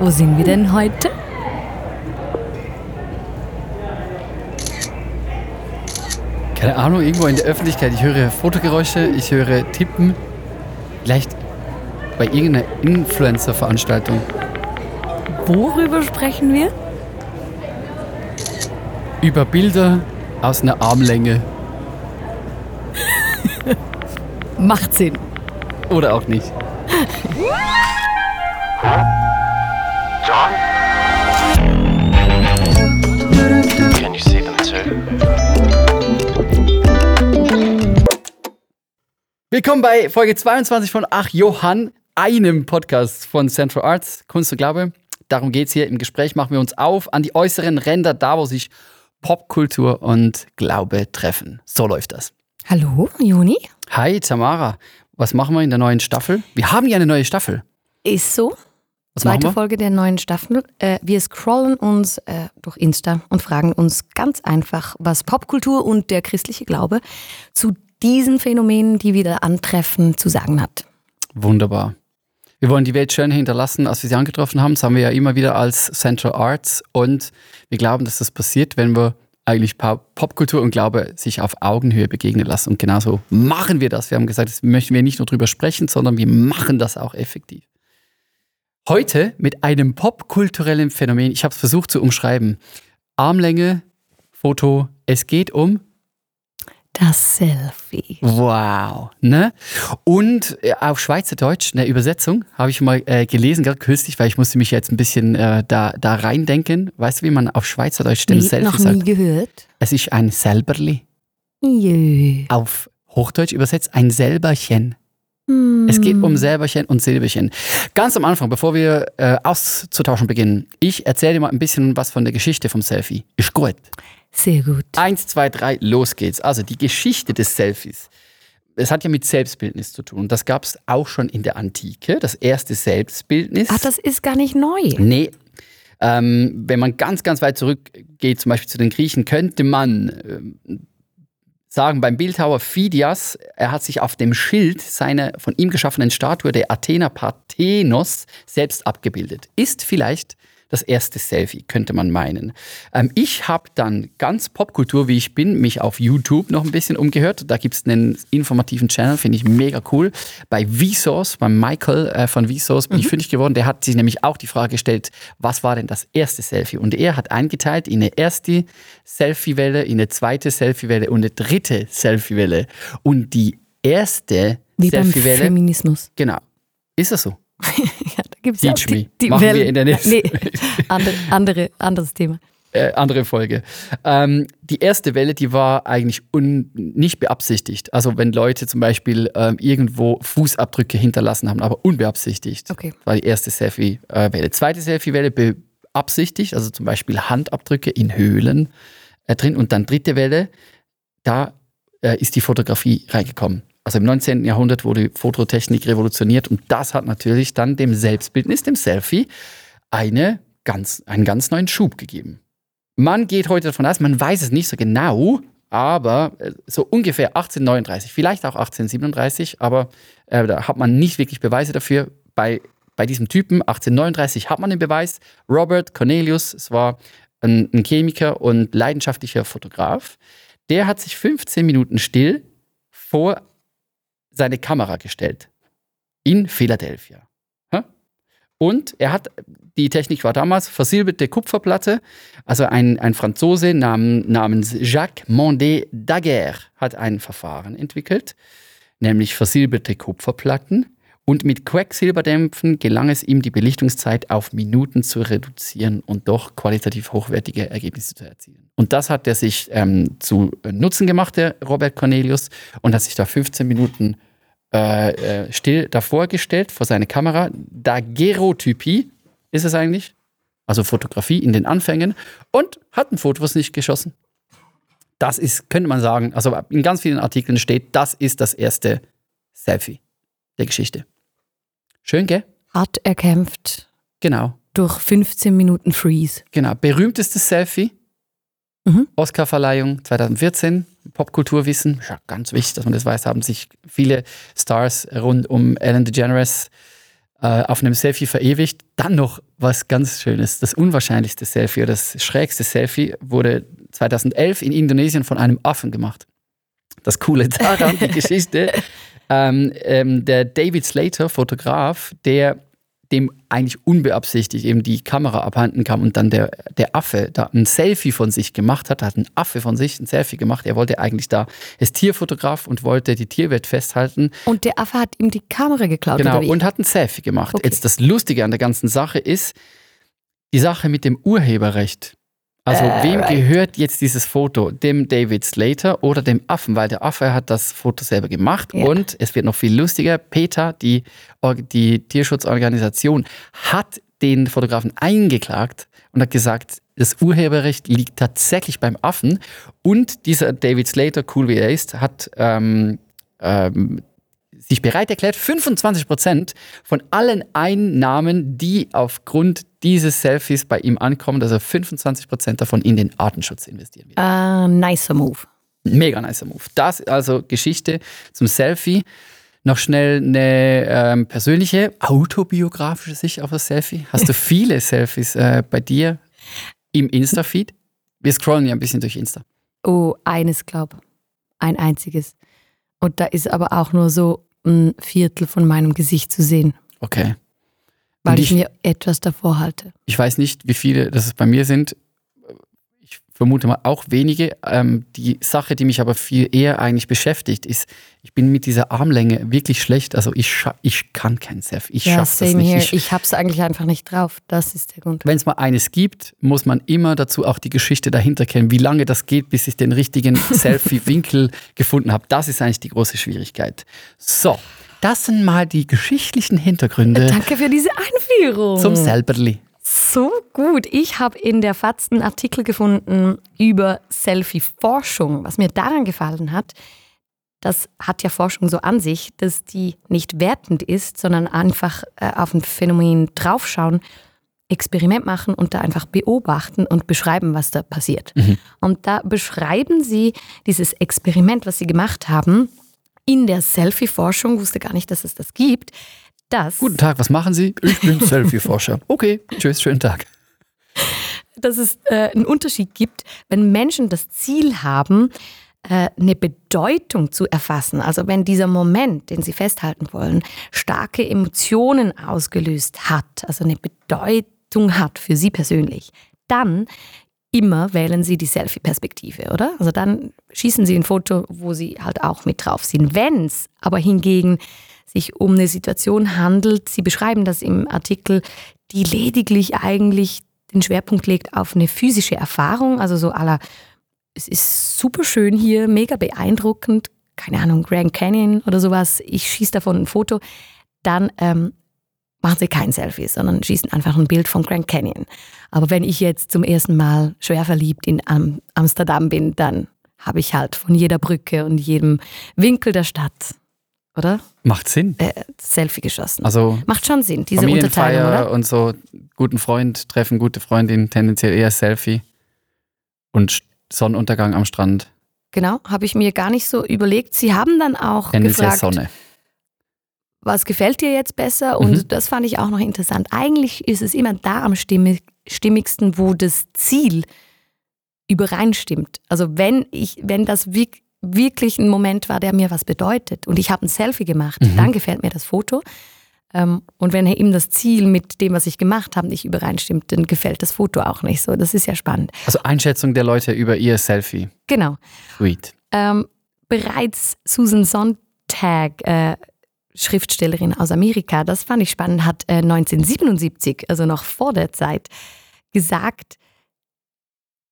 Wo sind wir denn heute? Keine Ahnung, irgendwo in der Öffentlichkeit. Ich höre Fotogeräusche, ich höre Tippen. Vielleicht bei irgendeiner Influencer-Veranstaltung. Worüber sprechen wir? Über Bilder aus einer Armlänge. Macht Sinn. Oder auch nicht. Willkommen bei Folge 22 von Ach Johann, einem Podcast von Central Arts, Kunst und Glaube. Darum geht es hier. Im Gespräch machen wir uns auf an die äußeren Ränder, da wo sich Popkultur und Glaube treffen. So läuft das. Hallo, Juni? Hi Tamara, was machen wir in der neuen Staffel? Wir haben ja eine neue Staffel. Ist so. Was Zweite? Folge der neuen Staffel. Äh, wir scrollen uns äh, durch Insta und fragen uns ganz einfach, was Popkultur und der christliche Glaube zu diesen Phänomenen, die wir da antreffen, zu sagen hat. Wunderbar. Wir wollen die Welt schön hinterlassen, als wir sie angetroffen haben. Das haben wir ja immer wieder als Central Arts. Und wir glauben, dass das passiert, wenn wir eigentlich Pop- Popkultur und Glaube sich auf Augenhöhe begegnen lassen. Und genauso machen wir das. Wir haben gesagt, das möchten wir nicht nur drüber sprechen, sondern wir machen das auch effektiv. Heute mit einem popkulturellen Phänomen. Ich habe es versucht zu umschreiben. Armlänge, Foto. Es geht um Das Selfie. Wow, ne? Und äh, auf Schweizerdeutsch, eine Übersetzung, habe ich mal äh, gelesen, gerade kürzlich, weil ich musste mich jetzt ein bisschen äh, da, da reindenken. Weißt du, wie man auf Schweizerdeutsch den Nee, Selfie noch nie sagt? gehört. Es ist ein Selberli. Jö. Auf Hochdeutsch übersetzt ein Selberchen. Hm. Es geht um Selberchen und Silberchen. Ganz am Anfang, bevor wir äh, auszutauschen beginnen, ich erzähle dir mal ein bisschen was von der Geschichte vom Selfie. Ist gut. Sehr gut. Eins, zwei, drei, los geht's. Also die Geschichte des Selfies. Es hat ja mit Selbstbildnis zu tun. Das gab es auch schon in der Antike, das erste Selbstbildnis. Ach, das ist gar nicht neu. Nee. Ähm, wenn man ganz, ganz weit zurückgeht, zum Beispiel zu den Griechen, könnte man ähm, sagen, beim Bildhauer Phidias, er hat sich auf dem Schild seiner von ihm geschaffenen Statue der Athener Parthenos selbst abgebildet. Ist vielleicht das erste Selfie, könnte man meinen. Ähm, ich habe dann ganz Popkultur, wie ich bin, mich auf YouTube noch ein bisschen umgehört. Da gibt es einen informativen Channel, finde ich mega cool. Bei Vsauce, bei Michael äh, von Vsauce bin ich fündig geworden. Der hat sich nämlich auch die Frage gestellt, was war denn das erste Selfie? Und er hat eingeteilt in eine erste Selfie-Welle, in eine zweite Selfie-Welle und eine dritte Selfie-Welle. Und die erste Wie beim Selfie-Welle, Feminismus. genau, ist das so? Ja, gibt's ja Teach die, me. die Machen wir Wellen. in der nächsten- Nee, andere, andere, anderes Thema. äh, andere Folge. Ähm, die erste Welle, die war eigentlich un nicht beabsichtigt. Also wenn Leute zum Beispiel ähm, irgendwo Fußabdrücke hinterlassen haben, aber unbeabsichtigt. Okay. War die erste Selfie-Welle. Zweite Selfie-Welle beabsichtigt, also zum Beispiel Handabdrücke in Höhlen äh, drin. Und dann dritte Welle, da äh, ist die Fotografie reingekommen. Also im 19. Jahrhundert wurde die Fototechnik revolutioniert und das hat natürlich dann dem Selbstbildnis, dem Selfie, eine ganz, einen ganz neuen Schub gegeben. Man geht heute davon aus, man weiß es nicht so genau, aber äh, so ungefähr 1839, vielleicht auch 1837, aber äh, da hat man nicht wirklich Beweise dafür. Bei, bei diesem Typen 1839 hat man den Beweis. Robert Cornelius, es war ein, ein Chemiker und leidenschaftlicher Fotograf, der hat sich 15 Minuten still vor seine Kamera gestellt. In Philadelphia. Und er hat, die Technik war damals versilberte Kupferplatte. Also ein, ein Franzose nam, namens Jacques Mondet Daguerre hat ein Verfahren entwickelt, nämlich versilberte Kupferplatten. Und mit Quecksilberdämpfen gelang es ihm, die Belichtungszeit auf Minuten zu reduzieren und doch qualitativ hochwertige Ergebnisse zu erzielen. Und das hat er sich ähm, zu Nutzen gemacht, der Robert Cornelius, und hat sich da 15 Minuten äh, äh, still davor gestellt, vor seine Kamera. Daguerreotypie ist es eigentlich. Also Fotografie in den Anfängen. Und hat ein Foto, was nicht geschossen. Das ist, könnte man sagen, also in ganz vielen Artikeln steht, das ist das erste Selfie der Geschichte. Schön, gell? Hart erkämpft Genau, durch 15 Minuten Freeze. genau. Berühmtestes Selfie. Mhm. Oscarverleihung 2014. Popkulturwissen. Ja, ganz wichtig, dass man das weiß, haben sich viele Stars rund um Ellen DeGeneres äh, auf einem Selfie verewigt. Dann noch was ganz Schönes. Das unwahrscheinlichste Selfie oder das schrägste Selfie wurde 2011 in Indonesien von einem Affen gemacht. Das Coole daran, die Geschichte, ähm, ähm, der David Slater, Fotograf, der dem eigentlich unbeabsichtigt eben die Kamera abhanden kam und dann der, der Affe da ein Selfie von sich gemacht hat, hat ein Affe von sich ein Selfie gemacht. Er wollte eigentlich da, er ist Tierfotograf und wollte die Tierwelt festhalten. Und der Affe hat ihm die Kamera geklaut, Genau, und hat ein Selfie gemacht. Okay. Jetzt das Lustige an der ganzen Sache ist, die Sache mit dem Urheberrecht. Also Äh, wem right. gehört jetzt dieses Foto? Dem David Slater oder dem Affen? Weil der Affe hat das Foto selber gemacht. Ja. Und es wird noch viel lustiger. Peter, die, die Tierschutzorganisation, hat den Fotografen eingeklagt und hat gesagt, das Urheberrecht liegt tatsächlich beim Affen. Und dieser David Slater, cool wie er ist, hat ähm, ähm, sich bereit erklärt, 25 Prozent von allen Einnahmen, die aufgrund dieses Selfies bei ihm ankommen, also 25 Prozent davon in den Artenschutz investieren wird. Ah, nicer Move. Mega nicer Move. Das also Geschichte zum Selfie. Noch schnell eine ähm, persönliche, autobiografische Sicht auf das Selfie. Hast du viele Selfies äh, bei dir im Insta-Feed? Wir scrollen ja ein bisschen durch Insta. Oh, eines, glaub. Ein einziges. Und da ist aber auch nur so ein Viertel von meinem Gesicht zu sehen, Okay. weil Und ich, mir etwas davor halte. Ich weiß nicht, wie viele das bei mir sind. Ich vermute mal auch wenige. Ähm, die Sache, die mich aber viel eher eigentlich beschäftigt, ist, ich bin mit dieser Armlänge wirklich schlecht. Also ich, ich kann kein Selfie. Ich ja, schaffe das nicht. here. Ich, Ich hab's eigentlich einfach nicht drauf. Das ist der Grund. wenn es mal eines gibt, muss man immer dazu auch die Geschichte dahinter kennen, wie lange das geht, bis ich den richtigen Selfie-Winkel gefunden habe. Das ist eigentlich die große Schwierigkeit. So, das sind mal die geschichtlichen Hintergründe Danke für diese Einführung. zum Selberli. So gut. Ich habe in der FAZ einen Artikel gefunden über Selfie-Forschung. Was mir daran gefallen hat, das hat ja Forschung so an sich, dass die nicht wertend ist, sondern einfach äh, auf ein Phänomen draufschauen, Experiment machen und da einfach beobachten und beschreiben, was da passiert. Und da beschreiben sie dieses Experiment, was sie gemacht haben, in der Selfie-Forschung, wusste gar nicht, dass es das gibt, dass Guten Tag, was machen Sie? Ich bin Selfie-Forscher. Okay, tschüss, schönen Tag. dass es äh, einen Unterschied gibt, wenn Menschen das Ziel haben, äh, eine Bedeutung zu erfassen. Also wenn dieser Moment, den sie festhalten wollen, starke Emotionen ausgelöst hat, also eine Bedeutung hat für sie persönlich, dann immer wählen sie die Selfie-Perspektive, oder? Also dann schießen sie ein Foto, wo sie halt auch mit drauf sind. Wenn es aber hingegen sich um eine Situation handelt, sie beschreiben das im Artikel, die lediglich eigentlich den Schwerpunkt legt auf eine physische Erfahrung, also so aller, es ist super schön hier, mega beeindruckend, keine Ahnung, Grand Canyon oder sowas, ich schieße davon ein Foto, dann ähm, machen sie kein Selfie, sondern schießen einfach ein Bild von Grand Canyon. Aber wenn ich jetzt zum ersten Mal schwer verliebt in Am Amsterdam bin, dann habe ich halt von jeder Brücke und jedem Winkel der Stadt, oder? Macht Sinn. Äh, Selfie geschossen. Also Macht schon Sinn, diese Unterteilung, oder? und so, guten Freund treffen, gute Freundin, tendenziell eher Selfie. Und Sonnenuntergang am Strand, Genau, habe ich mir gar nicht so überlegt. Sie haben dann auch tendenziell gefragt, Sonne. was gefällt dir jetzt besser? Und Mhm. das fand ich auch noch interessant. Eigentlich ist es immer da am stimmig, stimmigsten, wo das Ziel übereinstimmt. Also wenn ich, wenn das wirk- wirklich ein Moment war, der mir was bedeutet und ich habe ein Selfie gemacht, Mhm. dann gefällt mir das Foto. Ähm, Und wenn eben das Ziel mit dem, was ich gemacht habe, nicht übereinstimmt, dann gefällt das Foto auch nicht so. Das ist ja spannend. Also Einschätzung der Leute über ihr Selfie. Genau. Sweet. Ähm, bereits Susan Sontag, äh, Schriftstellerin aus Amerika, das fand ich spannend, hat äh, 1977, also noch vor der Zeit, gesagt,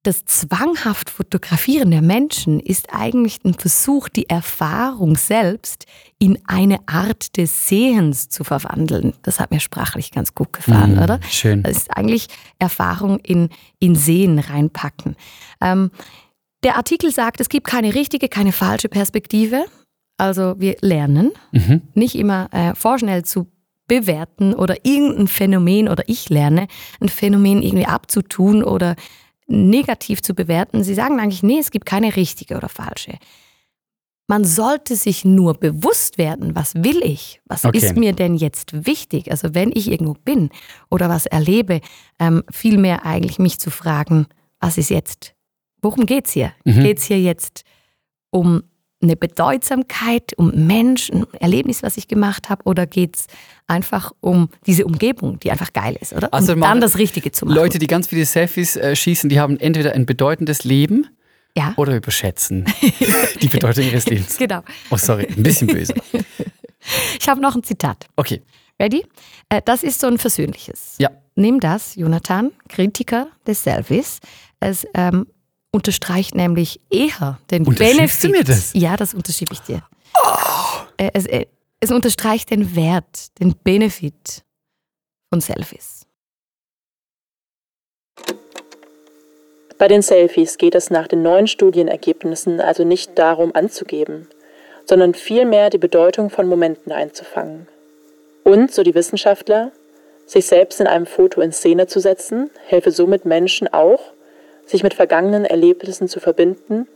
das zwanghaft Fotografieren der Menschen ist eigentlich ein Versuch, die Erfahrung selbst in eine Art des Sehens zu verwandeln. Das hat mir sprachlich ganz gut gefallen, Mhm, oder? Schön. Das ist eigentlich Erfahrung in, in Sehen reinpacken. Ähm, der Artikel sagt, es gibt keine richtige, keine falsche Perspektive. Also wir lernen, Mhm. nicht immer äh, vorschnell zu bewerten oder irgendein Phänomen oder ich lerne, ein Phänomen irgendwie abzutun oder negativ zu bewerten. Sie sagen eigentlich, nee, es gibt keine richtige oder falsche. man sollte sich nur bewusst werden, was will ich? Was Okay. ist mir denn jetzt wichtig? Also wenn ich irgendwo bin oder was erlebe, ähm, vielmehr eigentlich mich zu fragen, was ist jetzt? Worum geht's hier? Mhm. Geht's hier jetzt um eine Bedeutsamkeit, um Mensch, ein Erlebnis, was ich gemacht habe, oder geht's einfach um diese Umgebung, die einfach geil ist, oder? Also um dann das Richtige zu machen. Leute, die ganz viele Selfies äh, schießen, die haben entweder ein bedeutendes Leben ja, oder überschätzen die Bedeutung ihres Lebens. genau. Oh, sorry, ein bisschen böse. Ich habe noch ein Zitat. Okay, Ready? Äh, Das ist so ein versöhnliches. ja. Nimm das, Jonathan, Kritiker des Selfies. Es ähm, unterstreicht nämlich eher den Benefit. du mir das? Ja, das unterschiebe ich dir. Äh, Es, äh, es unterstreicht den Wert, den Benefit von Selfies. Bei den Selfies geht es nach den neuen Studienergebnissen also nicht darum anzugeben, sondern vielmehr die Bedeutung von Momenten einzufangen. Und, so die Wissenschaftler, sich selbst in einem Foto in Szene zu setzen, helfe somit Menschen auch, sich mit vergangenen Erlebnissen zu verbinden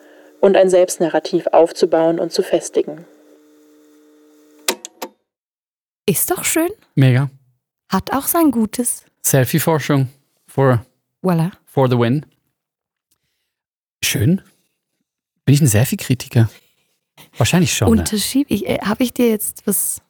und ein Selbstnarrativ aufzubauen und zu festigen. Ist doch schön. Mega. Hat auch sein Gutes. Selfie-Forschung for, Voila. for the win. Schön. Bin ich ein Selfie-Kritiker? Wahrscheinlich schon. Ne? Unterschiebe ich. Äh, Habe ich dir jetzt was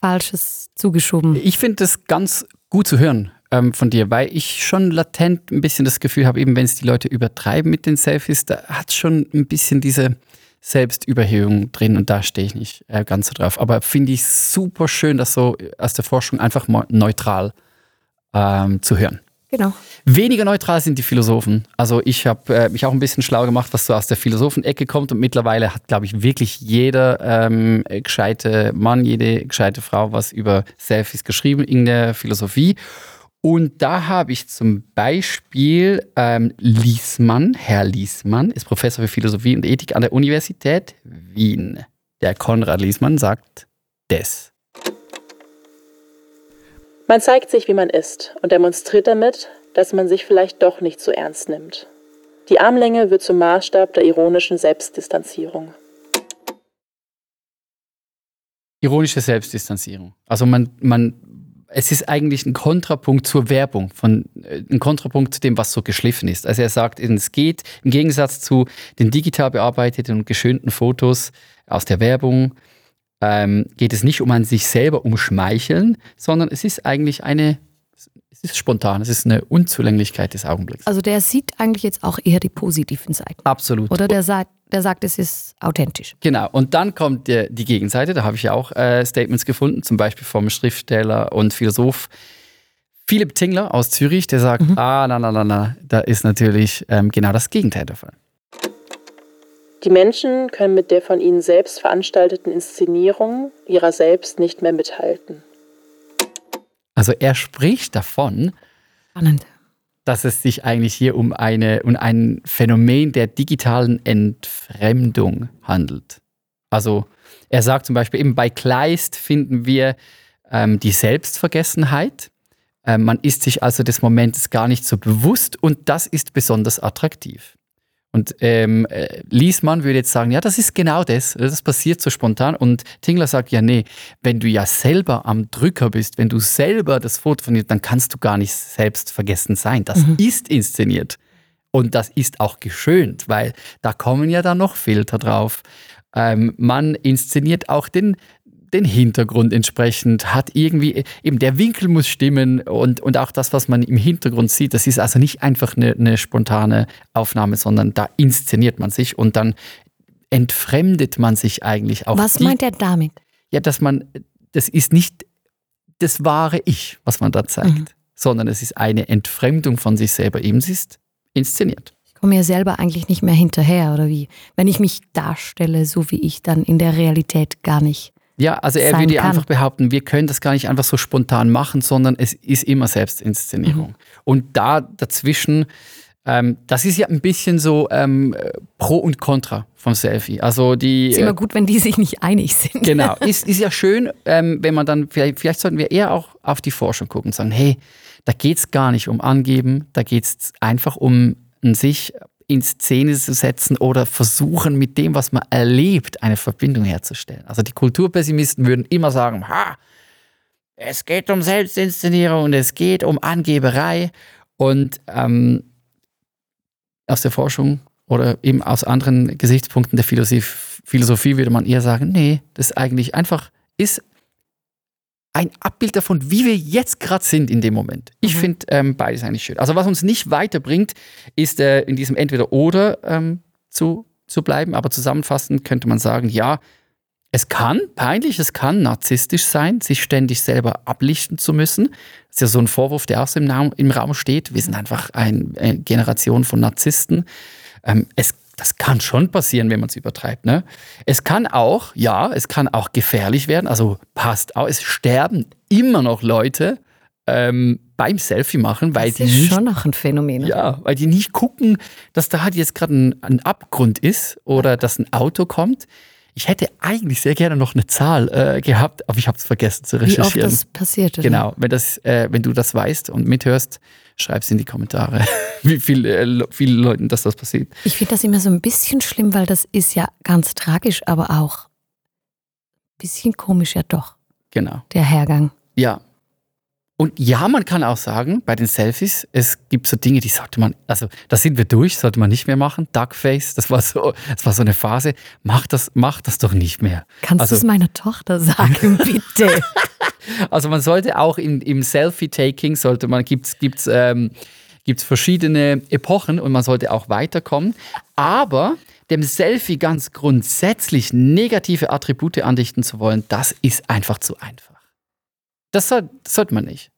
Falsches zugeschoben? Ich finde das ganz gut zu hören ähm, von dir, weil ich schon latent ein bisschen das Gefühl habe, eben wenn es die Leute übertreiben mit den Selfies, da hat schon ein bisschen diese Selbstüberhöhung drin und da stehe ich nicht äh, ganz so drauf. Aber finde ich super schön, das so aus der Forschung einfach mal neutral ähm, zu hören. Genau. Weniger neutral sind die Philosophen. Also ich habe äh, mich auch ein bisschen schlau gemacht, was so aus der Philosophenecke kommt und mittlerweile hat, glaube ich, wirklich jeder ähm, gescheite Mann, jede gescheite Frau was über Selfies geschrieben in der Philosophie. Und da habe ich zum Beispiel ähm, Liesmann, Herr Liesmann, ist Professor für Philosophie und Ethik an der Universität Wien. Der Konrad Liesmann sagt das. Man zeigt sich, wie man ist und demonstriert damit, dass man sich vielleicht doch nicht so ernst nimmt. Die Armlänge wird zum Maßstab der ironischen Selbstdistanzierung. Ironische Selbstdistanzierung. Also man, man, es ist eigentlich ein Kontrapunkt zur Werbung, von, äh, ein Kontrapunkt zu dem, was so geschliffen ist. Also er sagt, es geht im Gegensatz zu den digital bearbeiteten und geschönten Fotos aus der Werbung, ähm, geht es nicht um ein sich selber umschmeicheln, sondern es ist eigentlich eine, es ist spontan, es ist eine Unzulänglichkeit des Augenblicks. Also der sieht eigentlich jetzt auch eher die positiven Seiten. Absolut. Oder der sagt, der sagt, es ist authentisch. Genau, und dann kommt der, die Gegenseite, da habe ich ja auch äh, Statements gefunden, zum Beispiel vom Schriftsteller und Philosoph Philipp Tingler aus Zürich, der sagt, ah, na, na, na, na, da ist natürlich ähm, genau das Gegenteil der Fall. Die Menschen können mit der von ihnen selbst veranstalteten Inszenierung ihrer selbst nicht mehr mithalten. Also er spricht davon, Spannend. dass es sich eigentlich hier um, eine, um ein Phänomen der digitalen Entfremdung handelt. Also er sagt zum Beispiel, eben bei Kleist finden wir ähm, die Selbstvergessenheit. Ähm, man ist sich also des Momentes gar nicht so bewusst und das ist besonders attraktiv. Und ähm, äh, Liesmann würde jetzt sagen, ja, das ist genau das, das passiert so spontan. Und Tingler sagt, ja, nee, wenn du ja selber am Drücker bist, wenn du selber das Foto von dir, dann kannst du gar nicht selbst vergessen sein. Das ist inszeniert. Und das ist auch geschönt, weil da kommen ja dann noch Filter drauf. Ähm, man inszeniert auch den, den Hintergrund entsprechend, hat irgendwie, eben der Winkel muss stimmen und, und auch das, was man im Hintergrund sieht, das ist also nicht einfach eine, eine spontane Aufnahme, sondern da inszeniert man sich und dann entfremdet man sich eigentlich auch. Was die- meint er damit? Ja, dass man, das ist nicht das wahre Ich, was man da zeigt, Mhm. sondern es ist eine Entfremdung von sich selber. Eben, sie ist inszeniert. Ich komme ja selber eigentlich nicht mehr hinterher, oder wie? Wenn ich mich darstelle, so wie ich dann in der Realität gar nicht. Ja, also er würde kann. einfach behaupten, wir können das gar nicht einfach so spontan machen, sondern es ist immer Selbstinszenierung. Mhm. Und da dazwischen, ähm, das ist ja ein bisschen so ähm, äh, Pro und Contra vom Selfie. Also die. Ist äh, immer gut, wenn die sich nicht einig sind. Genau, ist, ist ja schön, ähm, wenn man dann, vielleicht, vielleicht sollten wir eher auch auf die Forschung gucken und sagen, hey, da geht es gar nicht um Angeben, da geht es einfach um ein sich in Szene zu setzen oder versuchen, mit dem, was man erlebt, eine Verbindung herzustellen. Also die Kulturpessimisten würden immer sagen, ha, es geht um Selbstinszenierung und es geht um Angeberei. Und ähm, aus der Forschung oder eben aus anderen Gesichtspunkten der Philosophie, würde man eher sagen, nee, das ist eigentlich einfach ist ein Abbild davon, wie wir jetzt gerade sind in dem Moment. Ich Mhm. finde ähm, beides eigentlich schön. Also was uns nicht weiterbringt, ist äh, in diesem Entweder-Oder ähm, zu, zu bleiben. Aber zusammenfassend könnte man sagen, ja, es kann peinlich, es kann narzisstisch sein, sich ständig selber ablichten zu müssen. Das ist ja so ein Vorwurf, der auch so im, Raum, im Raum steht. Wir sind einfach ein, eine Generation von Narzissten. Ähm, es, das kann schon passieren, wenn man es übertreibt. Ne? Es kann auch, ja, es kann auch gefährlich werden. Also passt auch, es sterben immer noch Leute ähm, beim Selfie machen, weil Das die ist nicht schon noch ein Phänomen. ja, weil die nicht gucken, dass da halt jetzt gerade ein, ein Abgrund ist oder dass ein Auto kommt. Ich hätte eigentlich sehr gerne noch eine Zahl äh, gehabt, aber ich habe es vergessen zu Wie oft recherchieren. das passiert. Oder? Genau, wenn, das, äh, wenn du das weißt und mithörst, schreib es in die Kommentare, wie viel, äh, le- vielen Leuten dass das passiert. Ich finde das immer so ein bisschen schlimm, weil das ist ja ganz tragisch, aber auch ein bisschen komisch ja doch, Genau. der Hergang. Ja. Und ja, man kann auch sagen, bei den Selfies, es gibt so Dinge, die sollte man, also da sind wir durch, sollte man nicht mehr machen. Duckface, das war so, das war so eine Phase. Mach das, mach das doch nicht mehr. Kannst Also- du es meiner Tochter sagen, bitte? Also man sollte auch in, im Selfie-Taking, sollte man, gibt's, gibt's, ähm, gibt's verschiedene Epochen und man sollte auch weiterkommen. Aber dem Selfie ganz grundsätzlich negative Attribute andichten zu wollen, das ist einfach zu einfach. Das, soll, das sollte man nicht.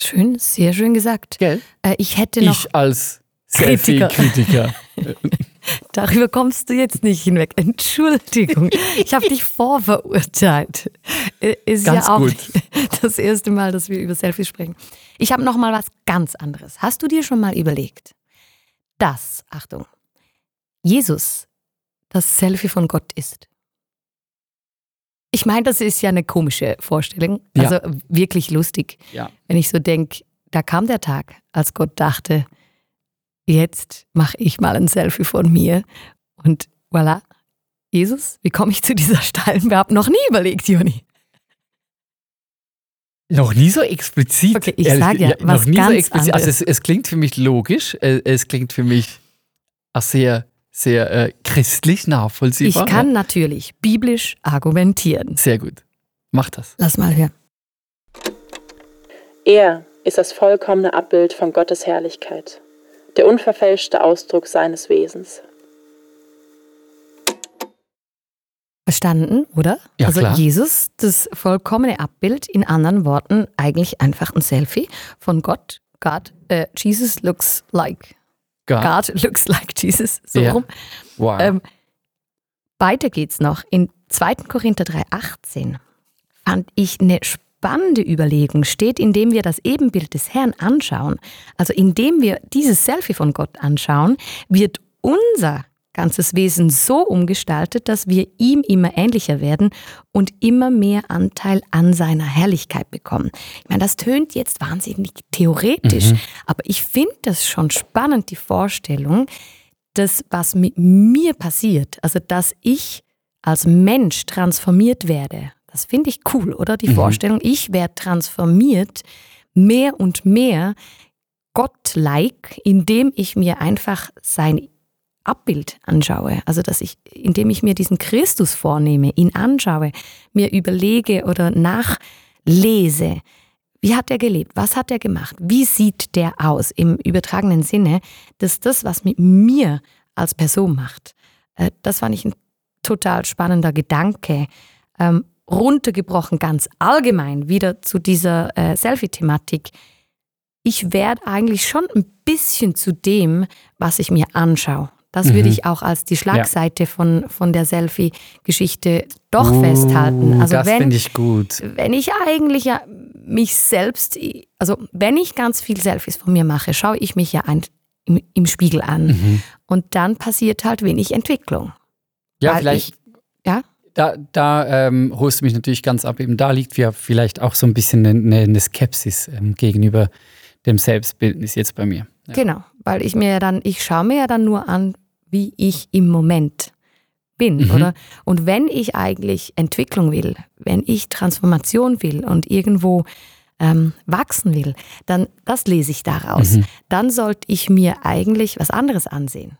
Schön, sehr schön gesagt. Gell? Äh, ich hätte noch, Ich als Kritiker. Selfie-Kritiker. darüber kommst du jetzt nicht hinweg. Entschuldigung, ich habe dich vorverurteilt. Äh, Ist Ganz ja auch gut. das erste Mal, dass wir über Selfies sprechen. Ich habe noch mal was ganz anderes. Hast du dir schon mal überlegt, dass, Achtung, Jesus das Selfie von Gott ist? Ich meine, das ist ja eine komische Vorstellung, Ja. also wirklich lustig. ja. wenn ich so denke, da kam der Tag, als Gott dachte, jetzt mache ich mal ein Selfie von mir und voilà. Jesus, wie komme ich zu dieser steilen Verb? Noch nie überlegt, Joni. Noch nie so explizit. Okay, ich ehrlich sag ja, ge- was noch nie so ganz explizit. Also es, es klingt für mich logisch, äh, es klingt für mich auch sehr, sehr äh, christlich Ich nachvollziehbar. kann natürlich biblisch argumentieren. Sehr gut. Mach das. Lass mal hören. Er ist das vollkommene Abbild von Gottes Herrlichkeit, der unverfälschte Ausdruck seines Wesens. Verstanden, oder? Ja, also klar. Jesus, das vollkommene Abbild, in anderen Worten eigentlich einfach ein Selfie von Gott. God, äh, Jesus looks like. Gar. God looks like Jesus. So Ja. rum. Wow. Ähm, weiter geht's noch. In 2. Korinther 3,18 fand ich eine spannende Überlegung, steht, indem wir das Ebenbild des Herrn anschauen, also indem wir dieses Selfie von Gott anschauen, wird unser ganzes Wesen so umgestaltet, dass wir ihm immer ähnlicher werden und immer mehr Anteil an seiner Herrlichkeit bekommen. Ich meine, das tönt jetzt wahnsinnig theoretisch, aber ich finde das schon spannend, die Vorstellung, das, was mit mir passiert, also dass ich als Mensch transformiert werde, das finde ich cool, oder? Die Vorstellung, ich werde transformiert mehr und mehr Gott-like, indem ich mir einfach sein Abbild anschaue. Also, dass ich, indem ich mir diesen Christus vornehme, ihn anschaue, mir überlege oder nachlese, wie hat er gelebt? Was hat er gemacht? Wie sieht der aus im übertragenen Sinne? Dass das, was mit mir als Person macht, äh, das fand ich ein total spannender Gedanke. Ähm, runtergebrochen ganz allgemein wieder zu dieser äh, Selfie-Thematik. Ich werde eigentlich schon ein bisschen zu dem, was ich mir anschaue. Das würde ich auch als die Schlagseite von, von der Selfie-Geschichte doch festhalten. Also Uh, das wenn, finde ich gut. wenn ich eigentlich ja mich selbst, also wenn ich ganz viel Selfies von mir mache, schaue ich mich ja ein, im, im Spiegel an. Mhm. Und dann passiert halt wenig Entwicklung. Ja, vielleicht. ich- ja? Da, da ähm, holst du mich natürlich ganz ab. Eben da liegt ja vielleicht auch so ein bisschen eine, eine Skepsis ähm, gegenüber dem Selbstbildnis jetzt bei mir. Ja. Genau, weil ich mir ja dann, ich schaue mir ja dann nur an, wie ich im Moment bin, Mhm. oder? Und wenn ich eigentlich Entwicklung will, wenn ich Transformation will und irgendwo ähm, wachsen will, dann das lese ich daraus. Mhm. Dann sollte ich mir eigentlich was anderes ansehen.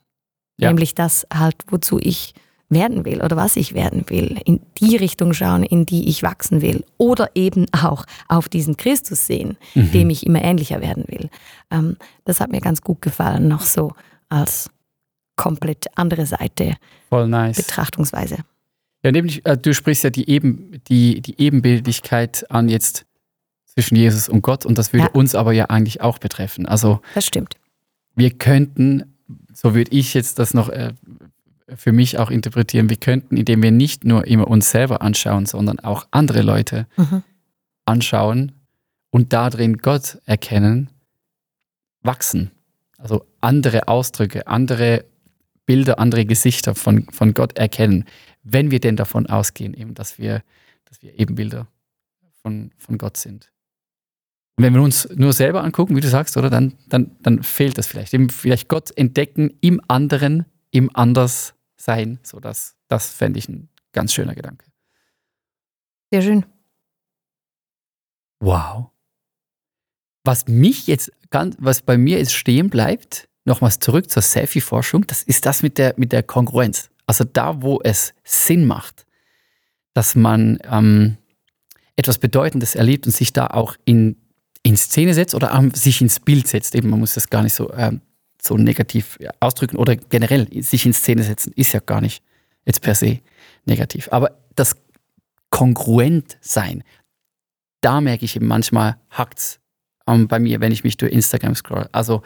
Ja. Nämlich das halt, wozu ich werden will oder was ich werden will, in die Richtung schauen, in die ich wachsen will oder eben auch auf diesen Christus sehen, Mhm. dem ich immer ähnlicher werden will. Ähm, das hat mir ganz gut gefallen, noch so als komplett andere Seite Voll nice. Betrachtungsweise. Ja, nämlich, äh, du sprichst ja die, Eben, die, die Ebenbildlichkeit an jetzt zwischen Jesus und Gott und das würde Ja. uns aber ja eigentlich auch betreffen. Also Das stimmt. wir könnten, so würde ich jetzt das noch äh, für mich auch interpretieren, wir könnten, indem wir nicht nur immer uns selber anschauen, sondern auch andere Leute Mhm. anschauen und darin Gott erkennen, wachsen. Also andere Ausdrücke, andere Bilder, andere Gesichter von, von Gott erkennen, wenn wir denn davon ausgehen, eben, dass wir, dass wir Ebenbilder von, von Gott sind. Und wenn wir uns nur selber angucken, wie du sagst, oder, dann, dann, dann fehlt das vielleicht. Eben vielleicht Gott entdecken im anderen, im Anderssein. So das, das fände ich ein ganz schöner Gedanke. Sehr schön. Wow. Was mich jetzt ganz, was bei mir jetzt stehen bleibt, nochmals zurück zur Selfie-Forschung, das ist das mit der, mit der Kongruenz. Also da, wo es Sinn macht, dass man ähm, etwas Bedeutendes erlebt und sich da auch in, in Szene setzt oder sich ins Bild setzt. Eben, man muss das gar nicht so, ähm, so negativ ausdrücken oder generell sich in Szene setzen, ist ja gar nicht jetzt per se negativ. Aber das kongruent sein, da merke ich eben manchmal hackt's ähm, bei mir, wenn ich mich durch Instagram scroll. Also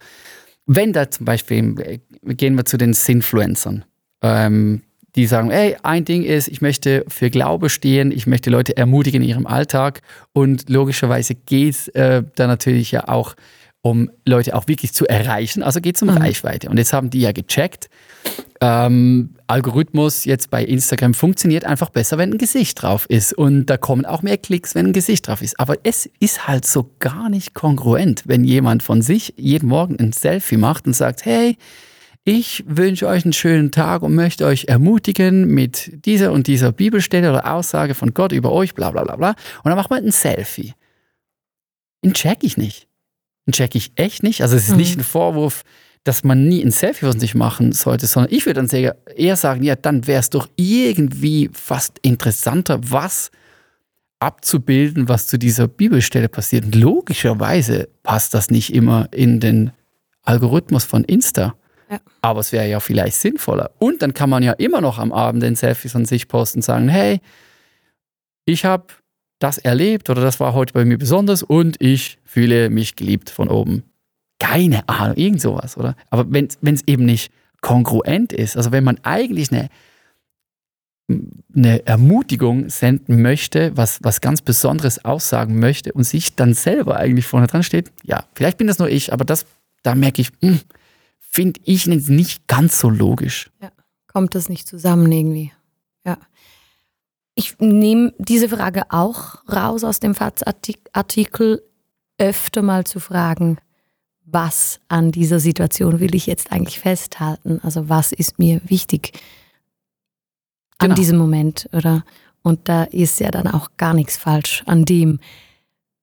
wenn da zum Beispiel, äh, gehen wir zu den Sinfluencern, ähm, die sagen, ey, ein Ding ist, ich möchte für Glaube stehen, ich möchte Leute ermutigen in ihrem Alltag und logischerweise geht es äh, da natürlich ja auch um Leute auch wirklich zu erreichen, also geht es um Mhm. Reichweite. Und jetzt haben die ja gecheckt, ähm, Algorithmus jetzt bei Instagram funktioniert einfach besser, wenn ein Gesicht drauf ist. Und da kommen auch mehr Klicks, wenn ein Gesicht drauf ist. Aber es ist halt so gar nicht kongruent, wenn jemand von sich jeden Morgen ein Selfie macht und sagt, hey, ich wünsche euch einen schönen Tag und möchte euch ermutigen mit dieser und dieser Bibelstelle oder Aussage von Gott über euch, bla bla bla bla. Und dann macht man ein Selfie. Den check ich nicht. Den check ich echt nicht. Also es ist Mhm. nicht ein Vorwurf, dass man nie ein Selfie von sich machen sollte, sondern ich würde dann eher sagen, ja, dann wäre es doch irgendwie fast interessanter, was abzubilden, was zu dieser Bibelstelle passiert. Und logischerweise passt das nicht immer in den Algorithmus von Insta. Ja. Aber es wäre ja vielleicht sinnvoller. Und dann kann man ja immer noch am Abend den Selfie von sich posten und sagen, hey, ich habe das erlebt oder das war heute bei mir besonders und ich fühle mich geliebt von oben. Keine Ahnung, irgend sowas, oder? Aber wenn es eben nicht kongruent ist, also wenn man eigentlich eine, eine Ermutigung senden möchte, was, was ganz Besonderes aussagen möchte und sich dann selber eigentlich vorne dran steht, ja, vielleicht bin das nur ich, aber das, da merke ich, hm, finde ich nicht ganz so logisch. Kommt das nicht zusammen irgendwie? Ja. Ich nehme diese Frage auch raus aus dem FAZ-Artikel, öfter mal zu fragen, was an dieser Situation will ich jetzt eigentlich festhalten? Also was ist mir wichtig an Genau. diesem Moment, oder? Und da ist ja dann auch gar nichts falsch an dem,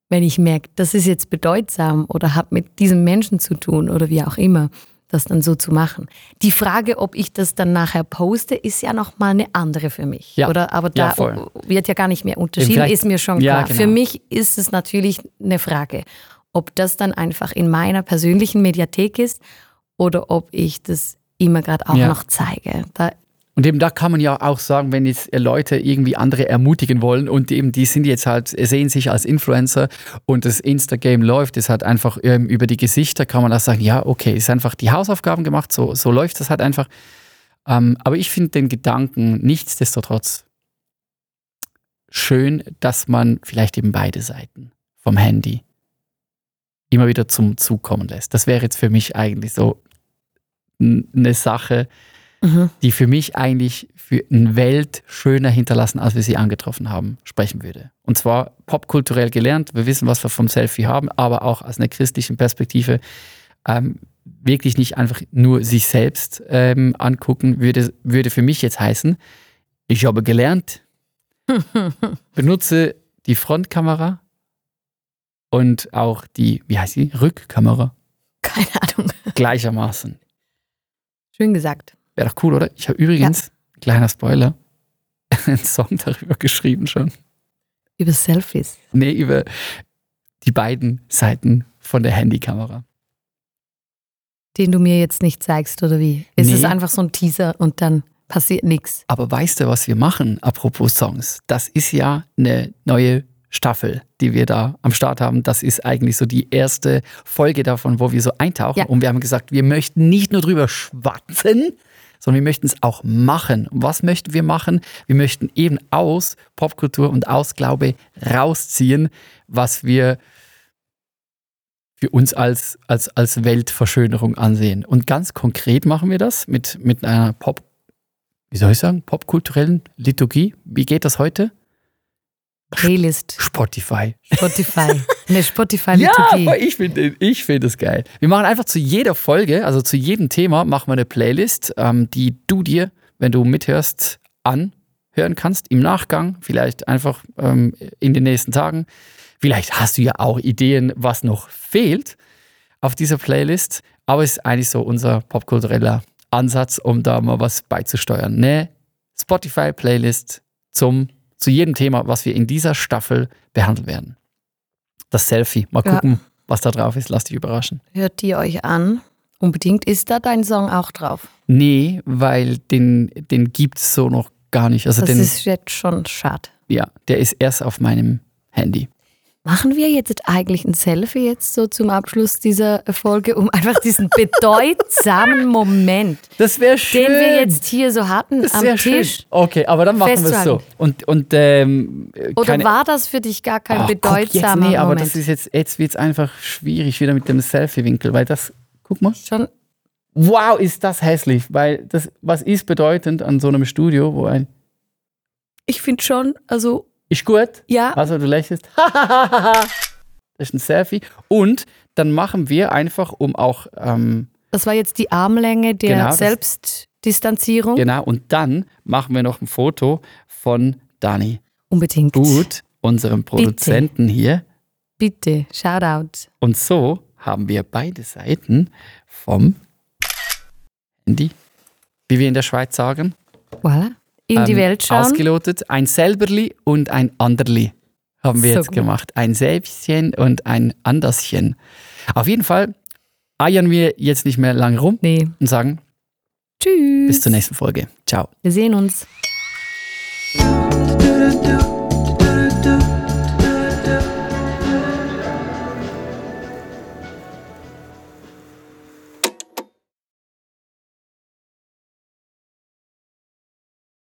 wenn ich merke, das ist jetzt bedeutsam oder hat mit diesem Menschen zu tun oder wie auch immer, das dann so zu machen. Die Frage, ob ich das dann nachher poste, ist ja nochmal eine andere für mich. Ja. Oder? Aber Ja, da voll. wird ja gar nicht mehr unterschieden, ist mir schon Ja, klar. genau. Für mich ist es natürlich eine Frage, ob das dann einfach in meiner persönlichen Mediathek ist oder ob ich das immer gerade auch Ja. noch zeige. Da, Und eben da kann man ja auch sagen, wenn jetzt Leute irgendwie andere ermutigen wollen und eben die sind jetzt halt, sehen sich als Influencer und das Insta-Game läuft, ist halt einfach ähm, über die Gesichter, kann man auch sagen, ja, okay, ist einfach die Hausaufgaben gemacht, so, so läuft das halt einfach. Ähm, aber ich finde den Gedanken nichtsdestotrotz schön, dass man vielleicht eben beide Seiten vom Handy immer wieder zum Zug kommen lässt. Das wäre jetzt für mich eigentlich so eine Sache, mhm. die für mich eigentlich für eine Welt schöner hinterlassen, als wir sie angetroffen haben, sprechen würde. Und zwar popkulturell gelernt, wir wissen, was wir vom Selfie haben, aber auch aus einer christlichen Perspektive. Ähm, wirklich nicht einfach nur sich selbst ähm, angucken, würde, würde für mich jetzt heißen, ich habe gelernt, benutze die Frontkamera und auch die, wie heißt die, Rückkamera Keine Ahnung. gleichermaßen. Schön gesagt. Wäre doch cool, oder? Ich habe übrigens, kleiner Spoiler, einen Song darüber geschrieben schon. Über Selfies. Nee, über die beiden Seiten von der Handykamera. Den du mir jetzt nicht zeigst, oder wie? Es Nee. ist einfach so ein Teaser und dann passiert nichts. Aber weißt du, was wir machen, apropos Songs? Das ist ja eine neue Staffel, die wir da am Start haben. Das ist eigentlich so die erste Folge davon, wo wir so eintauchen. Ja. Und wir haben gesagt, wir möchten nicht nur drüber schwatzen, sondern wir möchten es auch machen. Und was möchten wir machen? Wir möchten eben aus Popkultur und aus Glaube rausziehen, was wir für uns als, als, als Weltverschönerung ansehen. Und ganz konkret machen wir das mit, mit einer Pop, wie soll ich sagen, popkulturellen Liturgie. Wie geht das heute? Playlist, Spotify. Spotify. Eine Spotify-Liturgie. aber ich finde ich find geil. Wir machen einfach zu jeder Folge, also zu jedem Thema, machen wir eine Playlist, ähm, die du dir, wenn du mithörst, anhören kannst im Nachgang, vielleicht einfach ähm, in den nächsten Tagen. Vielleicht hast du ja auch Ideen, was noch fehlt auf dieser Playlist, aber es ist eigentlich so unser popkultureller Ansatz, um da mal was beizusteuern. Eine Spotify-Playlist zum, zu jedem Thema, was wir in dieser Staffel behandeln werden. Das Selfie. Mal Ja. gucken, was da drauf ist. Lass dich überraschen. Hört die euch an? Unbedingt. Ist da dein Song auch drauf? Nee, weil den, den gibt es so noch gar nicht. Also Das den, ist jetzt schon schade. ja, der ist erst auf meinem Handy. Machen wir jetzt eigentlich ein Selfie jetzt so zum Abschluss dieser Folge, um einfach diesen bedeutsamen Moment, Das schön. den wir jetzt hier so hatten das am Tisch. Schön. Okay, aber dann machen wir es so. Und, und ähm, Oder war das für dich gar kein Ach, guck, bedeutsamer jetzt, nee, aber Moment? das ist jetzt, jetzt wird es einfach schwierig wieder mit dem Selfie-Winkel, weil das, guck mal. schon Wow, ist das hässlich, weil das, was ist bedeutend an so einem Studio, wo ein, Ich finde schon, also ist gut, ja, Also du lächelst. das ist ein Selfie. Und dann machen wir einfach, um auch, ähm, das war jetzt die Armlänge der Genau, Selbstdistanzierung. genau, und dann machen wir noch ein Foto von Dani Unbedingt. Gut, unserem Produzenten hier. Bitte, Shoutout. Und so haben wir beide Seiten vom Handy, wie wir in der Schweiz sagen, Voilà. In die ähm, Welt schauen. ausgelotet. Ein Selberli und ein Anderli haben wir So jetzt gut. gemacht. Ein Selbstchen und ein Anderschen. Auf jeden Fall eiern wir jetzt nicht mehr lang rum Nee. und sagen Tschüss. bis zur nächsten Folge. Ciao. Wir sehen uns.